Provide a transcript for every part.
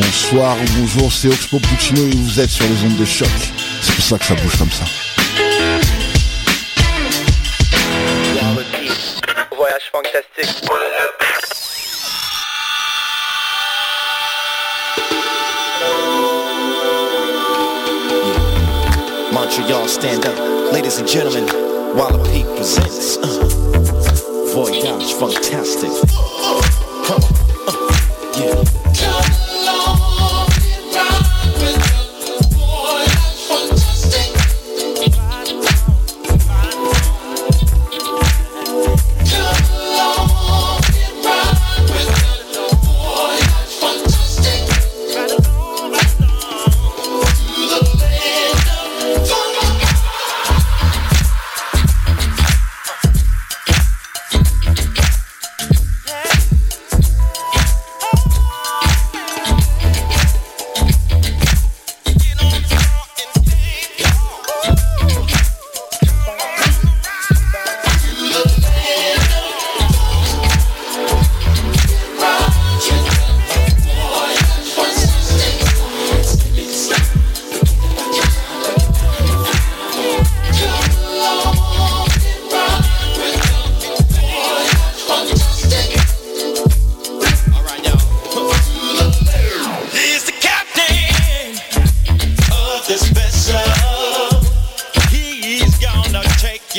Bonsoir ou bonjour, c'est Oxpo Puccino et vous êtes sur les ondes de choc. C'est pour ça que ça bouge comme ça. Voyage fantastique. Montreal, stand up. Ladies and gentlemen, Walla Peak presents uh, Voyage Fantastic.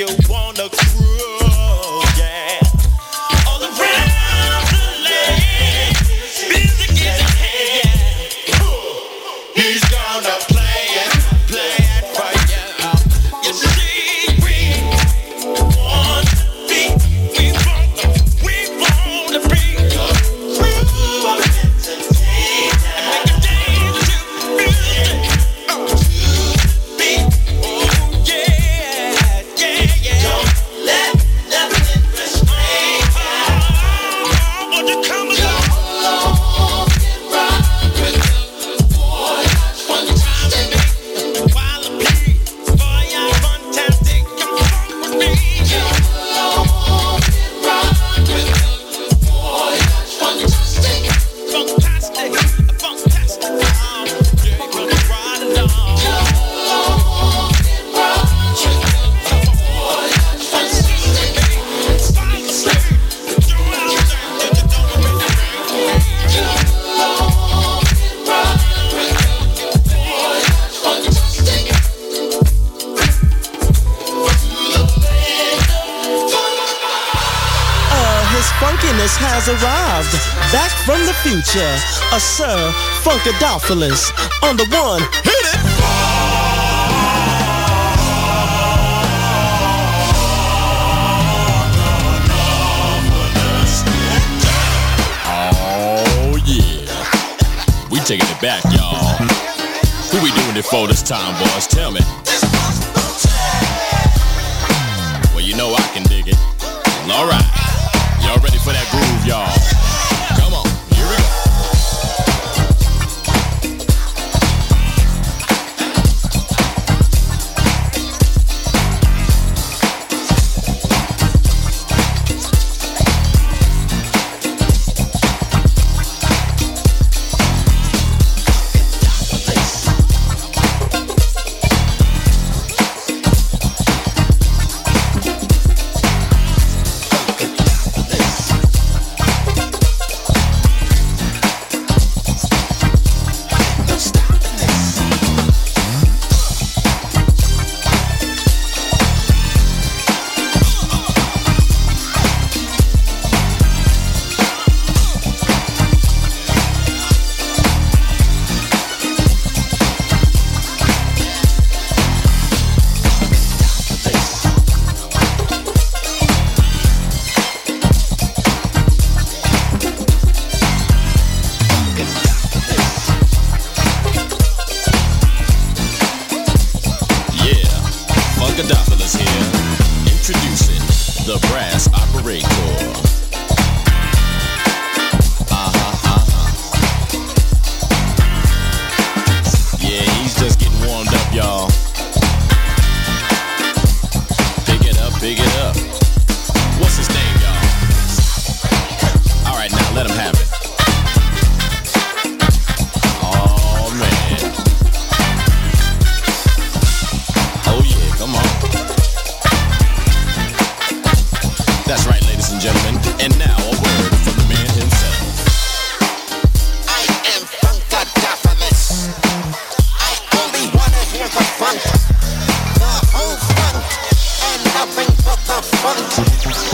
You on the one. Hit it! Oh yeah, we taking it back, y'all. Who we doing it for this time, boys? Tell me. my funny.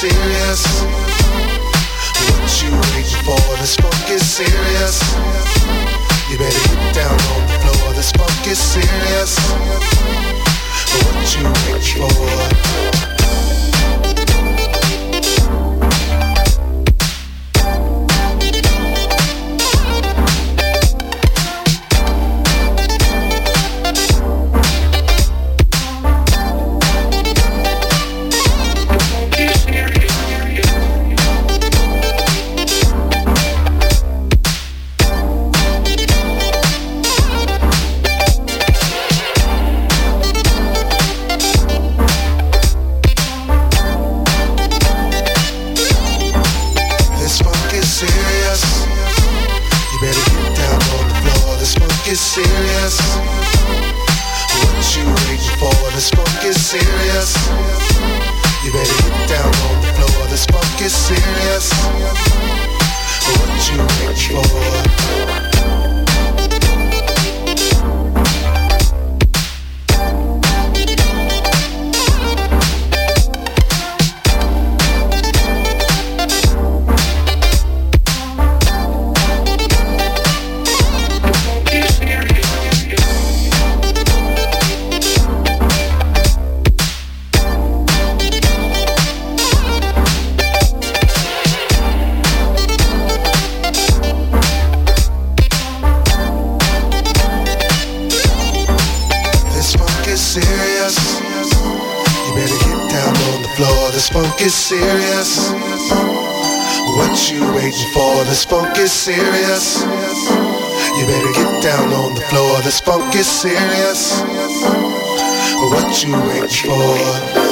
serious. What you waiting for? The funk is serious. You better get down on the floor. The funk is serious. What you waiting for? down on the floor. This funk is serious. What you waiting for?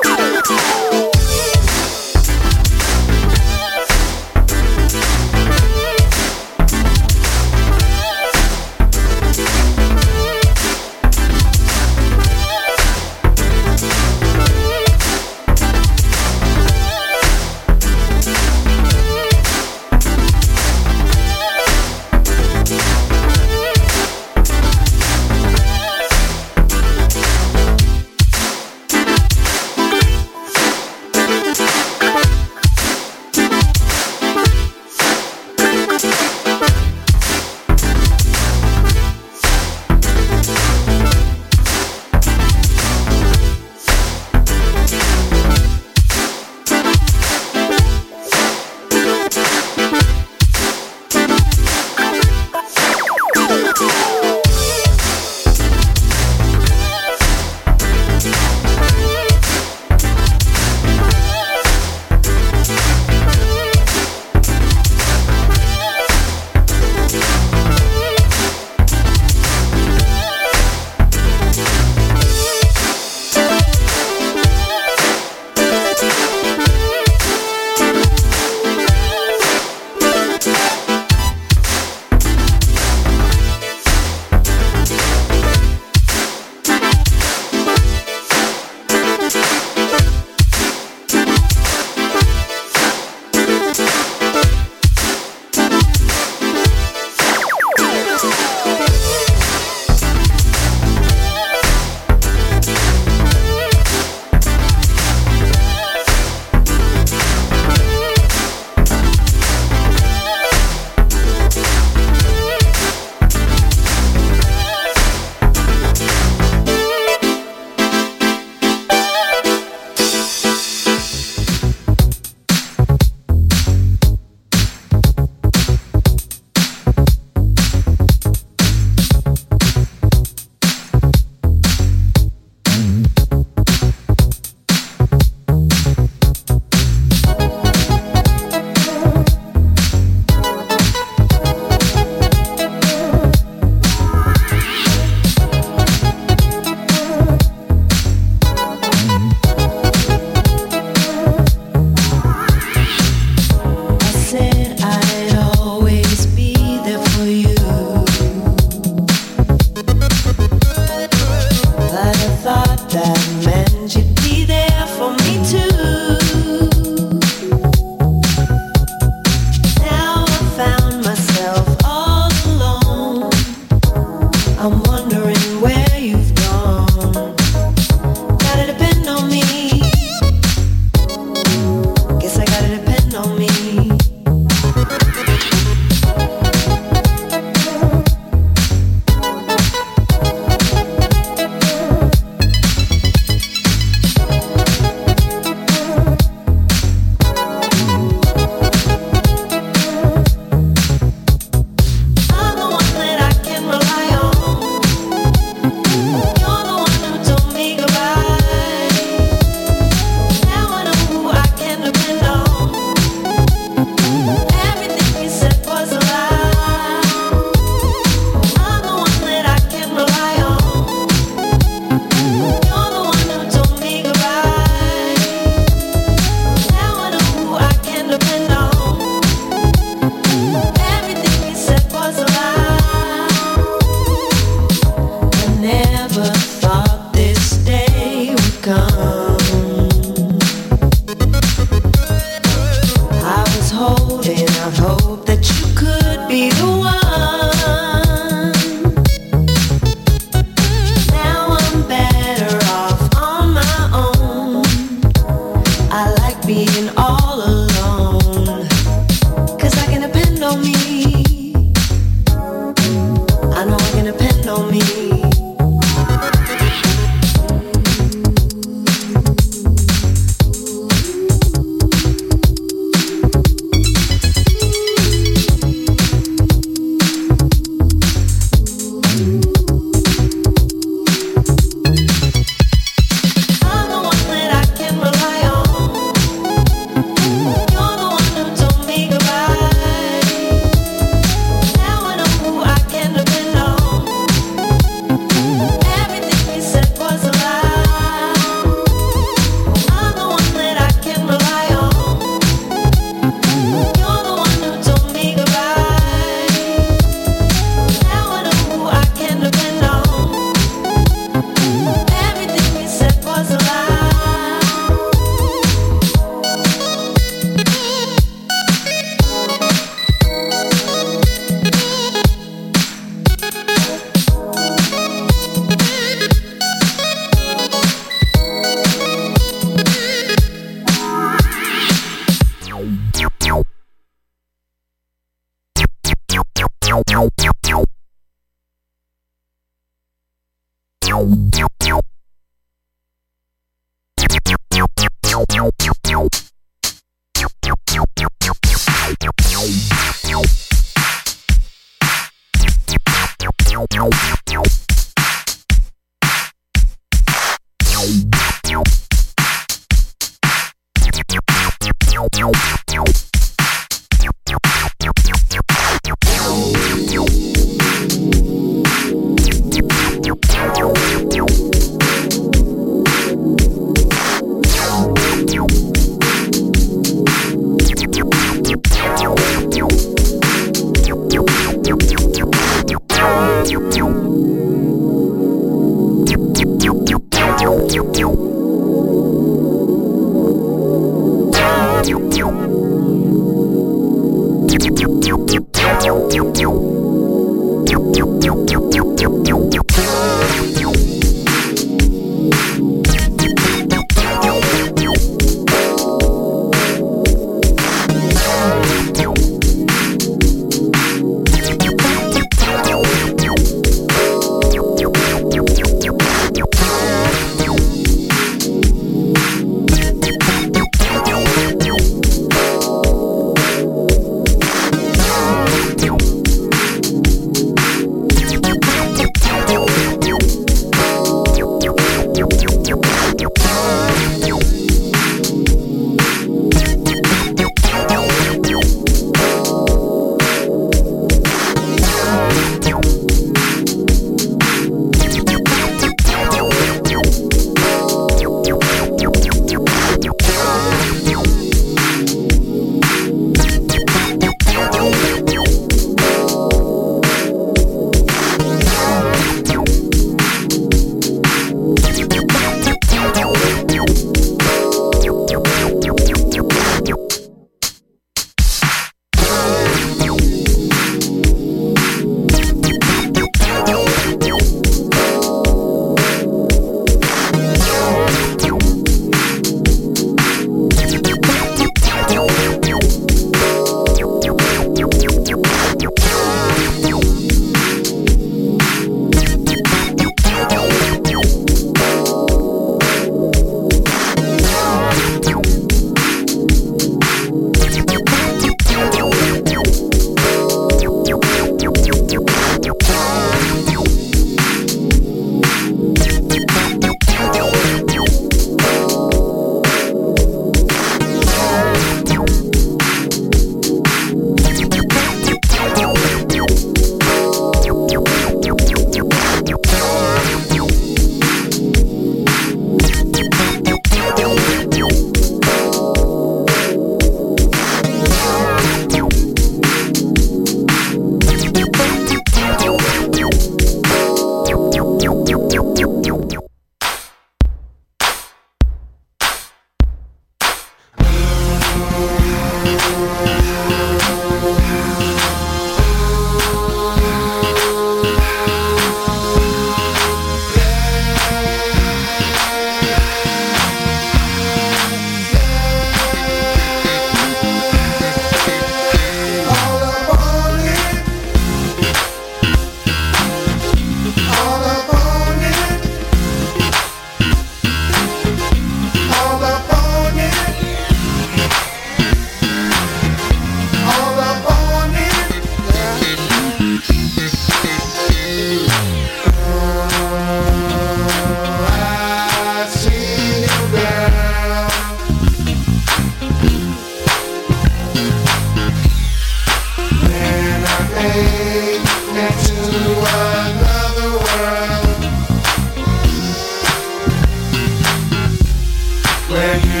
when you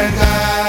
and I